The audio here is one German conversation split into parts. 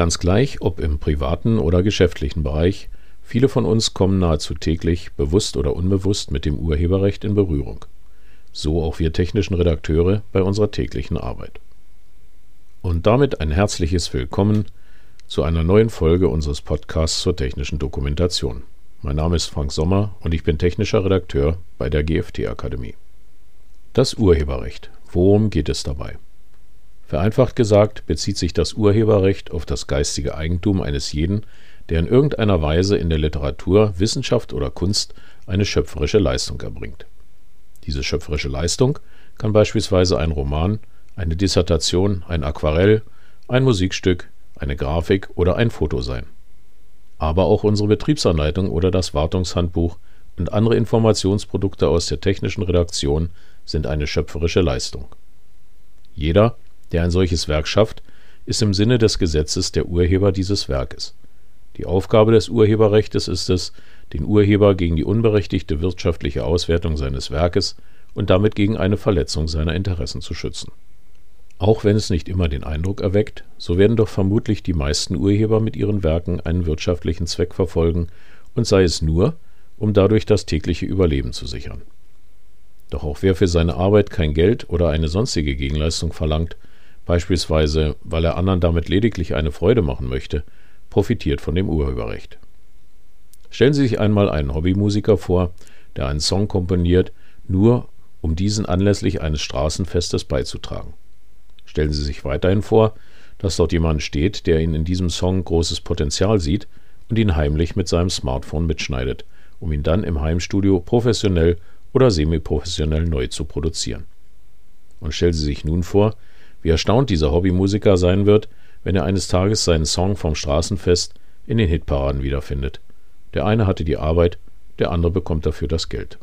Ganz gleich, ob im privaten oder geschäftlichen Bereich, viele von uns kommen nahezu täglich, bewusst oder unbewusst, mit dem Urheberrecht in Berührung. So auch wir technischen Redakteure bei unserer täglichen Arbeit. Und damit ein herzliches Willkommen zu einer neuen Folge unseres Podcasts zur technischen Dokumentation. Mein Name ist Frank Sommer und ich bin technischer Redakteur bei der GFT Akademie. Das Urheberrecht. Worum geht es dabei? Vereinfacht gesagt bezieht sich das Urheberrecht auf das geistige Eigentum eines jeden, der in irgendeiner Weise in der Literatur, Wissenschaft oder Kunst eine schöpferische Leistung erbringt. Diese schöpferische Leistung kann beispielsweise ein Roman, eine Dissertation, ein Aquarell, ein Musikstück, eine Grafik oder ein Foto sein. Aber auch unsere Betriebsanleitung oder das Wartungshandbuch und andere Informationsprodukte aus der technischen Redaktion sind eine schöpferische Leistung. Jeder, der ein solches Werk schafft, ist im Sinne des Gesetzes der Urheber dieses Werkes. Die Aufgabe des Urheberrechts ist es, den Urheber gegen die unberechtigte wirtschaftliche Auswertung seines Werkes und damit gegen eine Verletzung seiner Interessen zu schützen. Auch wenn es nicht immer den Eindruck erweckt, so werden doch vermutlich die meisten Urheber mit ihren Werken einen wirtschaftlichen Zweck verfolgen und sei es nur, um dadurch das tägliche Überleben zu sichern. Doch auch wer für seine Arbeit kein Geld oder eine sonstige Gegenleistung verlangt, beispielsweise weil er anderen damit lediglich eine Freude machen möchte, profitiert von dem Urheberrecht. Stellen Sie sich einmal einen Hobbymusiker vor, der einen Song komponiert, nur um diesen anlässlich eines Straßenfestes beizutragen. Stellen Sie sich weiterhin vor, dass dort jemand steht, der ihn in diesem Song großes Potenzial sieht und ihn heimlich mit seinem Smartphone mitschneidet, um ihn dann im Heimstudio professionell oder semi-professionell neu zu produzieren. Und stellen Sie sich nun vor, wie erstaunt dieser Hobbymusiker sein wird, wenn er eines Tages seinen Song vom Straßenfest in den Hitparaden wiederfindet. Der eine hatte die Arbeit, der andere bekommt dafür das Geld.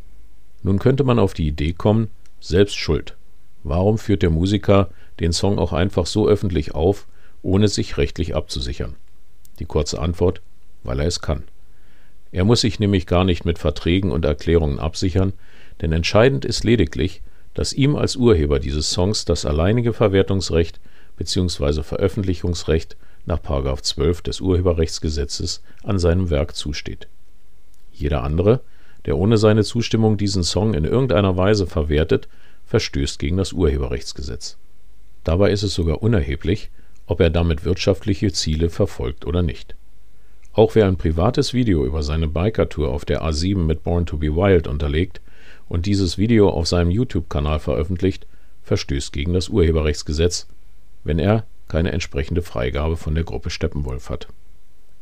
Nun könnte man auf die Idee kommen, selbst schuld. Warum führt der Musiker den Song auch einfach so öffentlich auf, ohne sich rechtlich abzusichern? Die kurze Antwort, weil er es kann. Er muss sich nämlich gar nicht mit Verträgen und Erklärungen absichern, denn entscheidend ist lediglich, dass ihm als Urheber dieses Songs das alleinige Verwertungsrecht bzw. Veröffentlichungsrecht nach 12 des Urheberrechtsgesetzes an seinem Werk zusteht. Jeder andere, der ohne seine Zustimmung diesen Song in irgendeiner Weise verwertet, verstößt gegen das Urheberrechtsgesetz. Dabei ist es sogar unerheblich, ob er damit wirtschaftliche Ziele verfolgt oder nicht. Auch wer ein privates Video über seine Bikertour auf der A7 mit Born to be Wild unterlegt, und dieses Video auf seinem YouTube-Kanal veröffentlicht, verstößt gegen das Urheberrechtsgesetz, wenn er keine entsprechende Freigabe von der Gruppe Steppenwolf hat.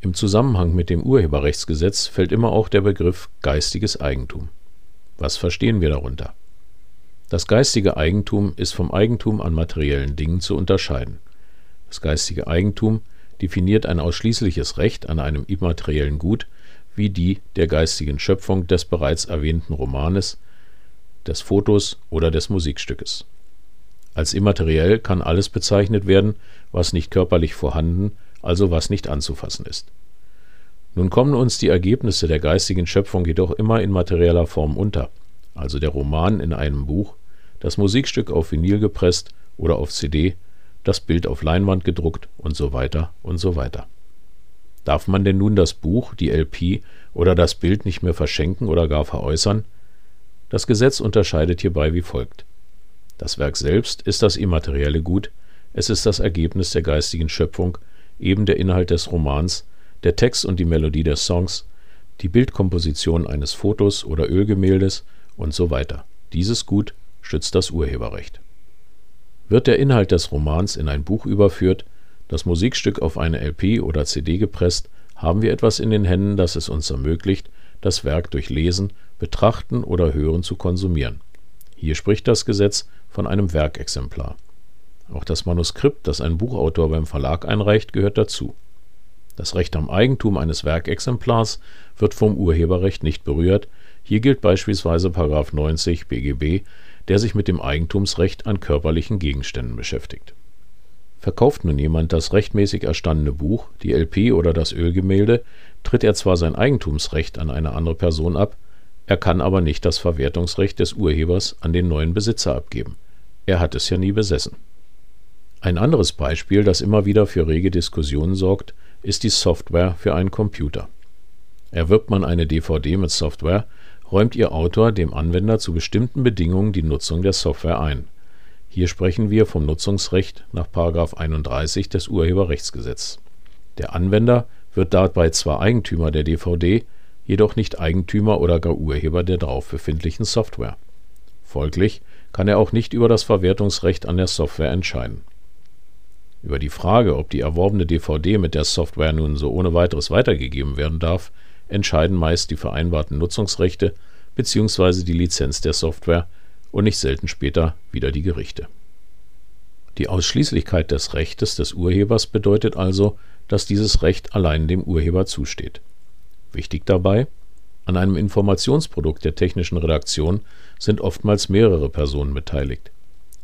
Im Zusammenhang mit dem Urheberrechtsgesetz fällt immer auch der Begriff geistiges Eigentum. Was verstehen wir darunter? Das geistige Eigentum ist vom Eigentum an materiellen Dingen zu unterscheiden. Das geistige Eigentum definiert ein ausschließliches Recht an einem immateriellen Gut wie die der geistigen Schöpfung des bereits erwähnten Romanes, des Fotos oder des Musikstückes. Als immateriell kann alles bezeichnet werden, was nicht körperlich vorhanden, also was nicht anzufassen ist. Nun kommen uns die Ergebnisse der geistigen Schöpfung jedoch immer in materieller Form unter, also der Roman in einem Buch, das Musikstück auf Vinyl gepresst oder auf CD, das Bild auf Leinwand gedruckt und so weiter und so weiter. Darf man denn nun das Buch, die LP oder das Bild nicht mehr verschenken oder gar veräußern? Das Gesetz unterscheidet hierbei wie folgt. Das Werk selbst ist das immaterielle Gut, es ist das Ergebnis der geistigen Schöpfung, eben der Inhalt des Romans, der Text und die Melodie des Songs, die Bildkomposition eines Fotos oder Ölgemäldes und so weiter. Dieses Gut schützt das Urheberrecht. Wird der Inhalt des Romans in ein Buch überführt, das Musikstück auf eine LP oder CD gepresst, haben wir etwas in den Händen, das es uns ermöglicht, das Werk durch Lesen, Betrachten oder Hören zu konsumieren. Hier spricht das Gesetz von einem Werkexemplar. Auch das Manuskript, das ein Buchautor beim Verlag einreicht, gehört dazu. Das Recht am Eigentum eines Werkexemplars wird vom Urheberrecht nicht berührt. Hier gilt beispielsweise 90 BGB, der sich mit dem Eigentumsrecht an körperlichen Gegenständen beschäftigt. Verkauft nun jemand das rechtmäßig erstandene Buch, die LP oder das Ölgemälde, tritt er zwar sein Eigentumsrecht an eine andere Person ab, er kann aber nicht das Verwertungsrecht des Urhebers an den neuen Besitzer abgeben. Er hat es ja nie besessen. Ein anderes Beispiel, das immer wieder für rege Diskussionen sorgt, ist die Software für einen Computer. Erwirbt man eine DVD mit Software, räumt ihr Autor dem Anwender zu bestimmten Bedingungen die Nutzung der Software ein. Hier sprechen wir vom Nutzungsrecht nach § 31 des Urheberrechtsgesetzes. Der Anwender wird dabei zwar Eigentümer der DVD, jedoch nicht Eigentümer oder gar Urheber der darauf befindlichen Software. Folglich kann er auch nicht über das Verwertungsrecht an der Software entscheiden. Über die Frage, ob die erworbene DVD mit der Software nun so ohne weiteres weitergegeben werden darf, entscheiden meist die vereinbarten Nutzungsrechte bzw. die Lizenz der Software und nicht selten später wieder die Gerichte. Die Ausschließlichkeit des Rechtes des Urhebers bedeutet also, dass dieses Recht allein dem Urheber zusteht. Wichtig dabei: An einem Informationsprodukt der technischen Redaktion sind oftmals mehrere Personen beteiligt.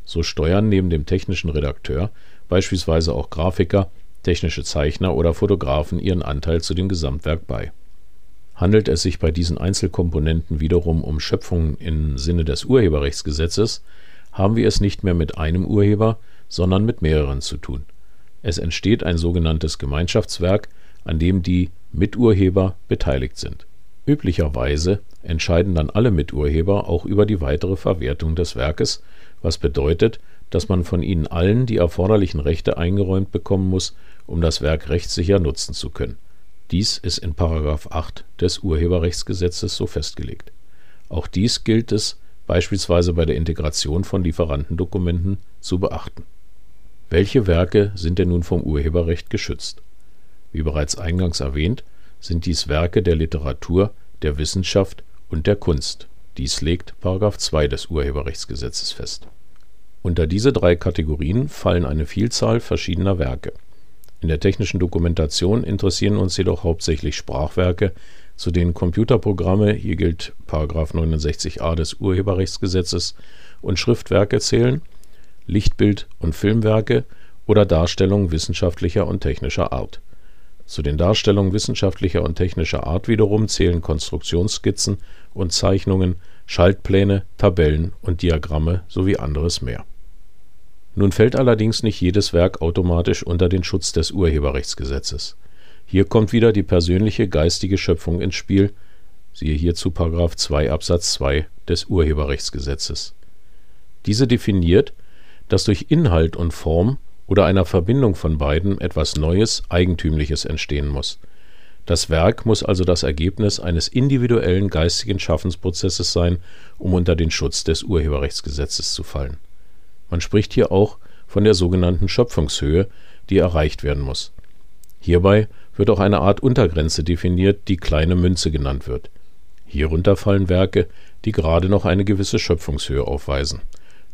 So steuern neben dem technischen Redakteur beispielsweise auch Grafiker, technische Zeichner oder Fotografen ihren Anteil zu dem Gesamtwerk bei. Handelt es sich bei diesen Einzelkomponenten wiederum um Schöpfungen im Sinne des Urheberrechtsgesetzes, haben wir es nicht mehr mit einem Urheber, sondern mit mehreren zu tun. Es entsteht ein sogenanntes Gemeinschaftswerk, an dem die Miturheber beteiligt sind. Üblicherweise entscheiden dann alle Miturheber auch über die weitere Verwertung des Werkes, was bedeutet, dass man von ihnen allen die erforderlichen Rechte eingeräumt bekommen muss, um das Werk rechtssicher nutzen zu können. Dies ist in § 8 des Urheberrechtsgesetzes so festgelegt. Auch dies gilt es beispielsweise bei der Integration von Lieferantendokumenten zu beachten. Welche Werke sind denn nun vom Urheberrecht geschützt? Wie bereits eingangs erwähnt, sind dies Werke der Literatur, der Wissenschaft und der Kunst. Dies legt § 2 des Urheberrechtsgesetzes fest. Unter diese drei Kategorien fallen eine Vielzahl verschiedener Werke. In der technischen Dokumentation interessieren uns jedoch hauptsächlich Sprachwerke, zu denen Computerprogramme (hier gilt § 69a des Urheberrechtsgesetzes) und Schriftwerke zählen, Lichtbild und Filmwerke oder Darstellungen wissenschaftlicher und technischer Art zu den Darstellungen wissenschaftlicher und technischer Art wiederum zählen Konstruktionsskizzen und Zeichnungen, Schaltpläne, Tabellen und Diagramme sowie anderes mehr. Nun fällt allerdings nicht jedes Werk automatisch unter den Schutz des Urheberrechtsgesetzes. Hier kommt wieder die persönliche geistige Schöpfung ins Spiel (siehe hierzu § 2 Absatz 2 des Urheberrechtsgesetzes). Diese definiert, dass durch Inhalt und Form oder einer Verbindung von beiden etwas Neues, Eigentümliches entstehen muss. Das Werk muss also das Ergebnis eines individuellen geistigen Schaffensprozesses sein, um unter den Schutz des Urheberrechtsgesetzes zu fallen. Man spricht hier auch von der sogenannten Schöpfungshöhe, die erreicht werden muss. Hierbei wird auch eine Art Untergrenze definiert, die kleine Münze genannt wird. Hierunter fallen Werke, die gerade noch eine gewisse Schöpfungshöhe aufweisen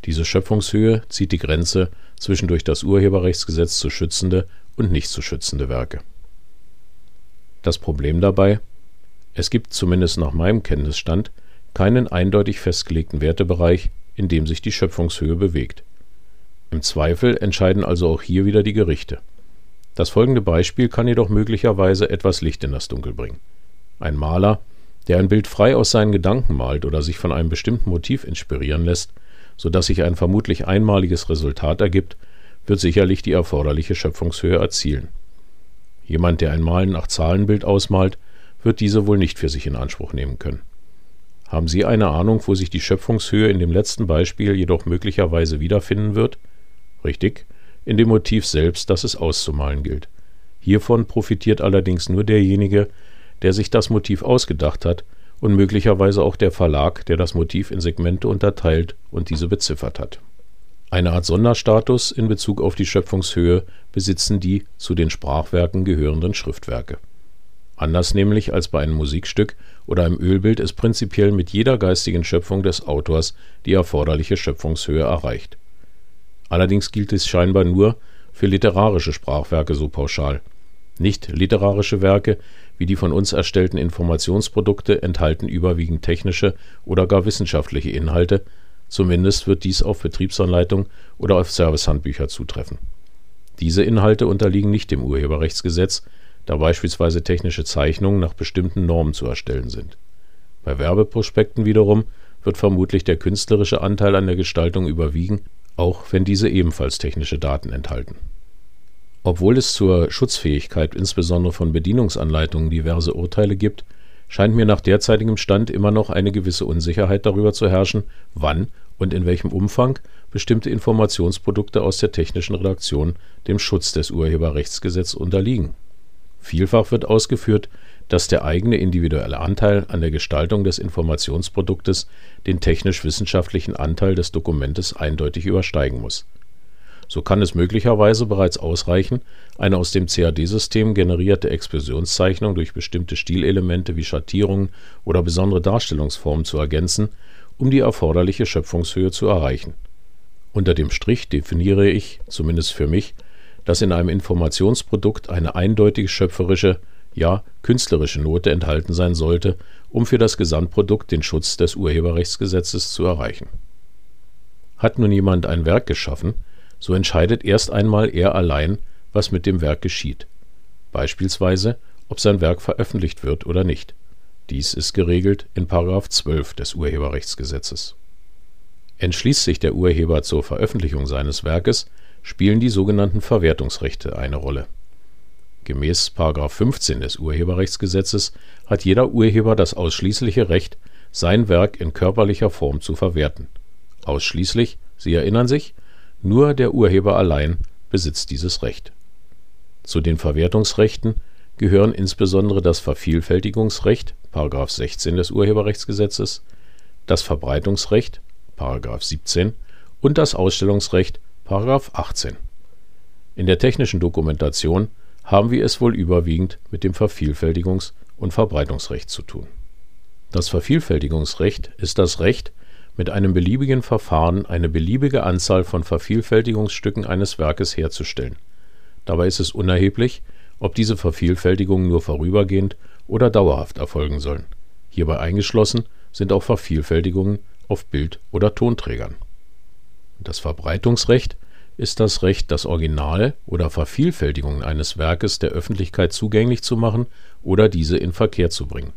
diese Schöpfungshöhe zieht die Grenze zwischen durch das Urheberrechtsgesetz zu schützende und nicht zu schützende Werke. Das Problem dabei: Es gibt zumindest nach meinem Kenntnisstand keinen eindeutig festgelegten Wertebereich, in dem sich die Schöpfungshöhe bewegt. Im Zweifel entscheiden also auch hier wieder die Gerichte. Das folgende Beispiel kann jedoch möglicherweise etwas Licht in das Dunkel bringen. Ein Maler, der ein Bild frei aus seinen Gedanken malt oder sich von einem bestimmten Motiv inspirieren lässt so dass sich ein vermutlich einmaliges Resultat ergibt, wird sicherlich die erforderliche Schöpfungshöhe erzielen. Jemand, der ein Malen nach Zahlenbild ausmalt, wird diese wohl nicht für sich in Anspruch nehmen können. Haben Sie eine Ahnung, wo sich die Schöpfungshöhe in dem letzten Beispiel jedoch möglicherweise wiederfinden wird? Richtig, in dem Motiv selbst, das es auszumalen gilt. Hiervon profitiert allerdings nur derjenige, der sich das Motiv ausgedacht hat und möglicherweise auch der Verlag, der das Motiv in Segmente unterteilt und diese beziffert hat. Eine Art Sonderstatus in Bezug auf die Schöpfungshöhe besitzen die zu den Sprachwerken gehörenden Schriftwerke. Anders nämlich als bei einem Musikstück oder einem Ölbild ist prinzipiell mit jeder geistigen Schöpfung des Autors die erforderliche Schöpfungshöhe erreicht. Allerdings gilt es scheinbar nur für literarische Sprachwerke so pauschal. Nicht literarische Werke wie die von uns erstellten Informationsprodukte enthalten überwiegend technische oder gar wissenschaftliche Inhalte, zumindest wird dies auf Betriebsanleitung oder auf Servicehandbücher zutreffen. Diese Inhalte unterliegen nicht dem Urheberrechtsgesetz, da beispielsweise technische Zeichnungen nach bestimmten Normen zu erstellen sind. Bei Werbeprospekten wiederum wird vermutlich der künstlerische Anteil an der Gestaltung überwiegen, auch wenn diese ebenfalls technische Daten enthalten. Obwohl es zur Schutzfähigkeit insbesondere von Bedienungsanleitungen diverse Urteile gibt, scheint mir nach derzeitigem Stand immer noch eine gewisse Unsicherheit darüber zu herrschen, wann und in welchem Umfang bestimmte Informationsprodukte aus der technischen Redaktion dem Schutz des Urheberrechtsgesetzes unterliegen. Vielfach wird ausgeführt, dass der eigene individuelle Anteil an der Gestaltung des Informationsproduktes den technisch-wissenschaftlichen Anteil des Dokumentes eindeutig übersteigen muss. So kann es möglicherweise bereits ausreichen, eine aus dem CAD-System generierte Explosionszeichnung durch bestimmte Stilelemente wie Schattierungen oder besondere Darstellungsformen zu ergänzen, um die erforderliche Schöpfungshöhe zu erreichen. Unter dem Strich definiere ich, zumindest für mich, dass in einem Informationsprodukt eine eindeutig schöpferische, ja künstlerische Note enthalten sein sollte, um für das Gesamtprodukt den Schutz des Urheberrechtsgesetzes zu erreichen. Hat nun jemand ein Werk geschaffen, so entscheidet erst einmal er allein, was mit dem Werk geschieht, beispielsweise ob sein Werk veröffentlicht wird oder nicht. Dies ist geregelt in § 12 des Urheberrechtsgesetzes. Entschließt sich der Urheber zur Veröffentlichung seines Werkes, spielen die sogenannten Verwertungsrechte eine Rolle. Gemäß § 15 des Urheberrechtsgesetzes hat jeder Urheber das ausschließliche Recht, sein Werk in körperlicher Form zu verwerten. Ausschließlich, Sie erinnern sich, nur der Urheber allein besitzt dieses Recht. Zu den Verwertungsrechten gehören insbesondere das Vervielfältigungsrecht (§ 16 des Urheberrechtsgesetzes), das Verbreitungsrecht (§ 17) und das Ausstellungsrecht (§ 18). In der technischen Dokumentation haben wir es wohl überwiegend mit dem Vervielfältigungs und Verbreitungsrecht zu tun. Das Vervielfältigungsrecht ist das Recht mit einem beliebigen Verfahren eine beliebige Anzahl von Vervielfältigungsstücken eines Werkes herzustellen. Dabei ist es unerheblich, ob diese Vervielfältigungen nur vorübergehend oder dauerhaft erfolgen sollen. Hierbei eingeschlossen sind auch Vervielfältigungen auf Bild oder Tonträgern. Das Verbreitungsrecht ist das Recht, das Original oder Vervielfältigungen eines Werkes der Öffentlichkeit zugänglich zu machen oder diese in Verkehr zu bringen.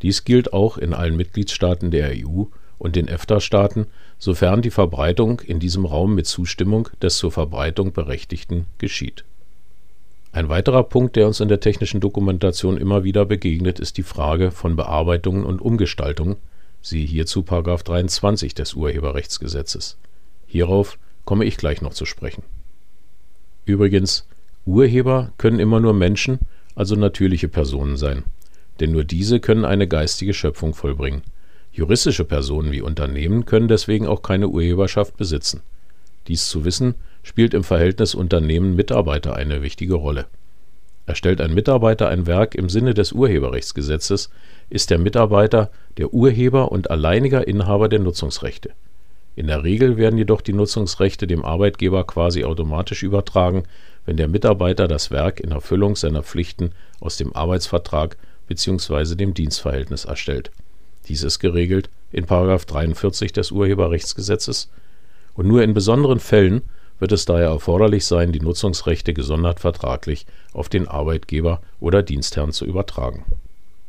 Dies gilt auch in allen Mitgliedstaaten der EU und den EFTA-Staaten, sofern die Verbreitung in diesem Raum mit Zustimmung des zur Verbreitung Berechtigten geschieht. Ein weiterer Punkt, der uns in der technischen Dokumentation immer wieder begegnet, ist die Frage von Bearbeitungen und Umgestaltungen, siehe hierzu § 23 des Urheberrechtsgesetzes. Hierauf komme ich gleich noch zu sprechen. Übrigens, Urheber können immer nur Menschen, also natürliche Personen sein, denn nur diese können eine geistige Schöpfung vollbringen Juristische Personen wie Unternehmen können deswegen auch keine Urheberschaft besitzen. Dies zu wissen, spielt im Verhältnis Unternehmen-Mitarbeiter eine wichtige Rolle. Erstellt ein Mitarbeiter ein Werk im Sinne des Urheberrechtsgesetzes, ist der Mitarbeiter der Urheber und alleiniger Inhaber der Nutzungsrechte. In der Regel werden jedoch die Nutzungsrechte dem Arbeitgeber quasi automatisch übertragen, wenn der Mitarbeiter das Werk in Erfüllung seiner Pflichten aus dem Arbeitsvertrag bzw. dem Dienstverhältnis erstellt dies ist geregelt in § 43 des Urheberrechtsgesetzes und nur in besonderen Fällen wird es daher erforderlich sein, die Nutzungsrechte gesondert vertraglich auf den Arbeitgeber oder Dienstherrn zu übertragen.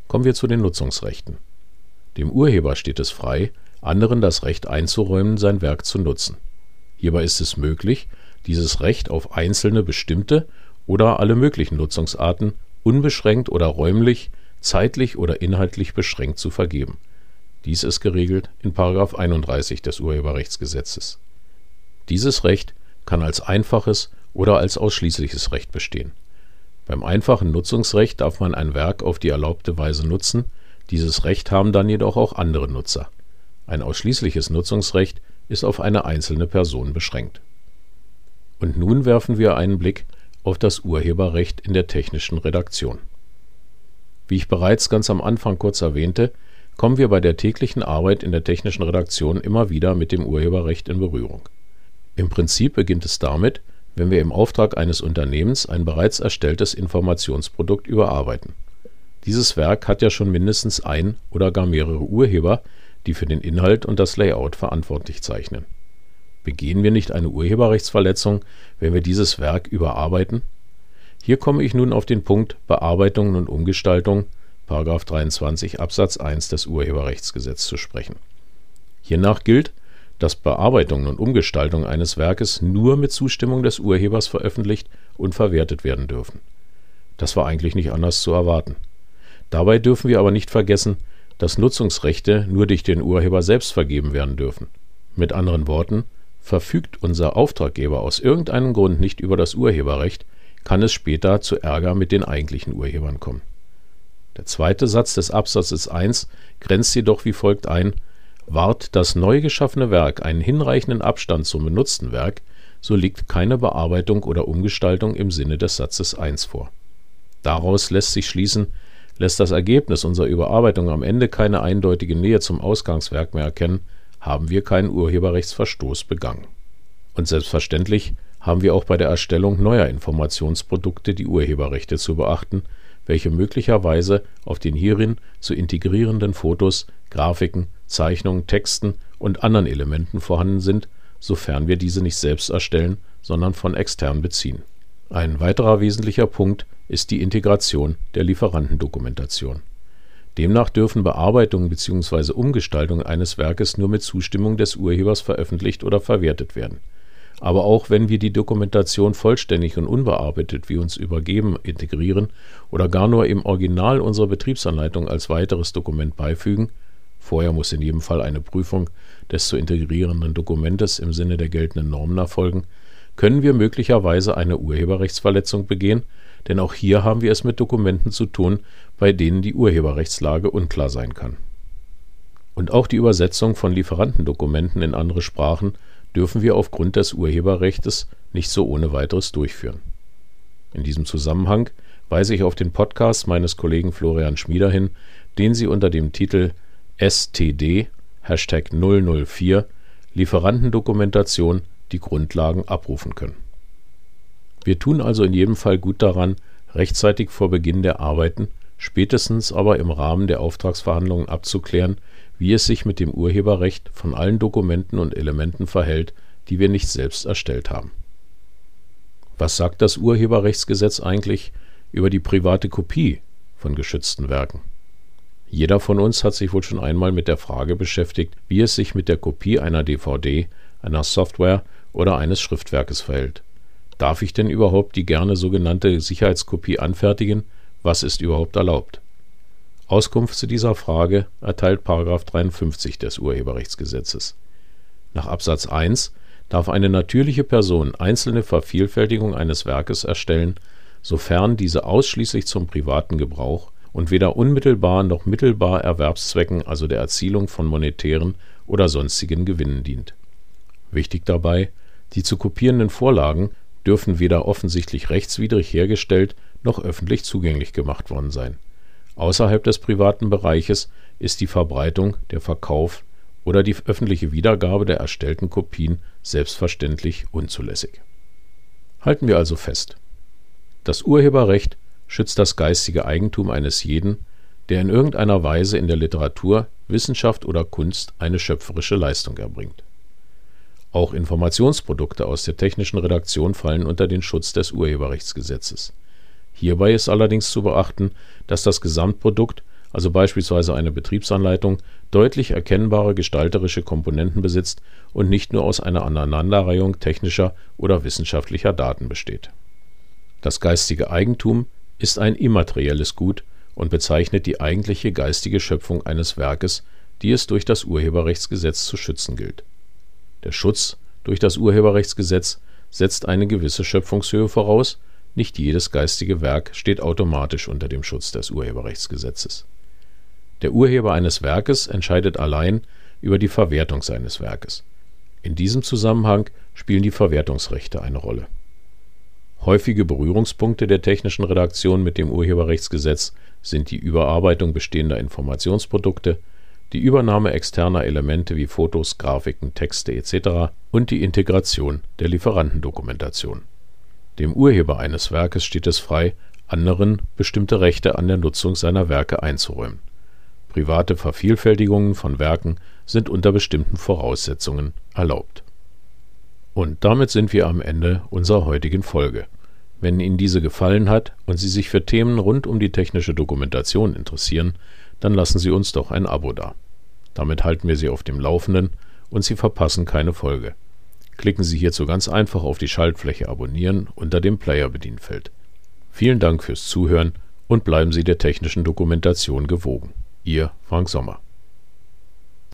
Kommen wir zu den Nutzungsrechten. Dem Urheber steht es frei, anderen das Recht einzuräumen, sein Werk zu nutzen. Hierbei ist es möglich, dieses Recht auf einzelne bestimmte oder alle möglichen Nutzungsarten unbeschränkt oder räumlich, zeitlich oder inhaltlich beschränkt zu vergeben dies ist geregelt in § 31 des Urheberrechtsgesetzes. Dieses Recht kann als einfaches oder als ausschließliches Recht bestehen. Beim einfachen Nutzungsrecht darf man ein Werk auf die erlaubte Weise nutzen, dieses Recht haben dann jedoch auch andere Nutzer. Ein ausschließliches Nutzungsrecht ist auf eine einzelne Person beschränkt. Und nun werfen wir einen Blick auf das Urheberrecht in der technischen Redaktion. Wie ich bereits ganz am Anfang kurz erwähnte kommen wir bei der täglichen Arbeit in der technischen Redaktion immer wieder mit dem Urheberrecht in Berührung. Im Prinzip beginnt es damit, wenn wir im Auftrag eines Unternehmens ein bereits erstelltes Informationsprodukt überarbeiten. Dieses Werk hat ja schon mindestens ein oder gar mehrere Urheber, die für den Inhalt und das Layout verantwortlich zeichnen. Begehen wir nicht eine Urheberrechtsverletzung, wenn wir dieses Werk überarbeiten? Hier komme ich nun auf den Punkt Bearbeitungen und Umgestaltung § 23 Absatz 1 des Urheberrechtsgesetzes zu sprechen. Hiernach gilt, dass Bearbeitung und Umgestaltung eines Werkes nur mit Zustimmung des Urhebers veröffentlicht und verwertet werden dürfen. Das war eigentlich nicht anders zu erwarten. Dabei dürfen wir aber nicht vergessen, dass Nutzungsrechte nur durch den Urheber selbst vergeben werden dürfen. Mit anderen Worten, verfügt unser Auftraggeber aus irgendeinem Grund nicht über das Urheberrecht, kann es später zu Ärger mit den eigentlichen Urhebern kommen. Der zweite Satz des Absatzes 1 grenzt jedoch wie folgt ein: Wahrt das neu geschaffene Werk einen hinreichenden Abstand zum benutzten Werk, so liegt keine Bearbeitung oder Umgestaltung im Sinne des Satzes 1 vor. Daraus lässt sich schließen, lässt das Ergebnis unserer Überarbeitung am Ende keine eindeutige Nähe zum Ausgangswerk mehr erkennen, haben wir keinen Urheberrechtsverstoß begangen. Und selbstverständlich haben wir auch bei der Erstellung neuer Informationsprodukte die Urheberrechte zu beachten, welche möglicherweise auf den hierin zu integrierenden Fotos, Grafiken, Zeichnungen, Texten und anderen Elementen vorhanden sind, sofern wir diese nicht selbst erstellen, sondern von extern beziehen. Ein weiterer wesentlicher Punkt ist die Integration der Lieferantendokumentation. Demnach dürfen Bearbeitungen bzw. Umgestaltungen eines Werkes nur mit Zustimmung des Urhebers veröffentlicht oder verwertet werden. Aber auch wenn wir die Dokumentation vollständig und unbearbeitet wie uns übergeben integrieren oder gar nur im Original unserer Betriebsanleitung als weiteres Dokument beifügen (vorher muss in jedem Fall eine Prüfung des zu integrierenden Dokumentes im Sinne der geltenden Normen erfolgen), können wir möglicherweise eine Urheberrechtsverletzung begehen, denn auch hier haben wir es mit Dokumenten zu tun, bei denen die Urheberrechtslage unklar sein kann. Und auch die Übersetzung von Lieferantendokumenten in andere Sprachen dürfen wir aufgrund des Urheberrechts nicht so ohne weiteres durchführen. In diesem Zusammenhang weise ich auf den Podcast meines Kollegen Florian Schmieder hin, den Sie unter dem Titel STD Hashtag 004 Lieferantendokumentation die Grundlagen abrufen können. Wir tun also in jedem Fall gut daran, rechtzeitig vor Beginn der Arbeiten, spätestens aber im Rahmen der Auftragsverhandlungen abzuklären, wie es sich mit dem Urheberrecht von allen Dokumenten und Elementen verhält, die wir nicht selbst erstellt haben. Was sagt das Urheberrechtsgesetz eigentlich über die private Kopie von geschützten Werken? Jeder von uns hat sich wohl schon einmal mit der Frage beschäftigt, wie es sich mit der Kopie einer DVD, einer Software oder eines Schriftwerkes verhält. Darf ich denn überhaupt die gerne sogenannte Sicherheitskopie anfertigen? Was ist überhaupt erlaubt? Auskunft zu dieser Frage erteilt § 53 des Urheberrechtsgesetzes. Nach Absatz 1 darf eine natürliche Person einzelne Vervielfältigung eines Werkes erstellen, sofern diese ausschließlich zum privaten Gebrauch und weder unmittelbar noch mittelbar Erwerbszwecken, also der Erzielung von monetären oder sonstigen Gewinnen dient. Wichtig dabei: Die zu kopierenden Vorlagen dürfen weder offensichtlich rechtswidrig hergestellt noch öffentlich zugänglich gemacht worden sein Außerhalb des privaten Bereiches ist die Verbreitung, der Verkauf oder die öffentliche Wiedergabe der erstellten Kopien selbstverständlich unzulässig. Halten wir also fest: Das Urheberrecht schützt das geistige Eigentum eines jeden, der in irgendeiner Weise in der Literatur, Wissenschaft oder Kunst eine schöpferische Leistung erbringt. Auch Informationsprodukte aus der technischen Redaktion fallen unter den Schutz des Urheberrechtsgesetzes Hierbei ist allerdings zu beachten, dass das Gesamtprodukt, also beispielsweise eine Betriebsanleitung, deutlich erkennbare gestalterische Komponenten besitzt und nicht nur aus einer Aneinanderreihung technischer oder wissenschaftlicher Daten besteht. Das geistige Eigentum ist ein immaterielles Gut und bezeichnet die eigentliche geistige Schöpfung eines Werkes, die es durch das Urheberrechtsgesetz zu schützen gilt. Der Schutz durch das Urheberrechtsgesetz setzt eine gewisse Schöpfungshöhe voraus nicht jedes geistige Werk steht automatisch unter dem Schutz des Urheberrechtsgesetzes. Der Urheber eines Werkes entscheidet allein über die Verwertung seines Werkes. In diesem Zusammenhang spielen die Verwertungsrechte eine Rolle. Häufige Berührungspunkte der technischen Redaktion mit dem Urheberrechtsgesetz sind die Überarbeitung bestehender Informationsprodukte, die Übernahme externer Elemente wie Fotos, Grafiken, Texte etc. und die Integration der Lieferantendokumentation dem Urheber eines Werkes steht es frei, anderen bestimmte Rechte an der Nutzung seiner Werke einzuräumen. Private Vervielfältigungen von Werken sind unter bestimmten Voraussetzungen erlaubt. Und damit sind wir am Ende unserer heutigen Folge. Wenn Ihnen diese gefallen hat und Sie sich für Themen rund um die technische Dokumentation interessieren, dann lassen Sie uns doch ein Abo da. Damit halten wir Sie auf dem Laufenden und Sie verpassen keine Folge. Klicken Sie hierzu ganz einfach auf die Schaltfläche Abonnieren unter dem Player-Bedienfeld. Vielen Dank fürs Zuhören und bleiben Sie der technischen Dokumentation gewogen. Ihr Frank Sommer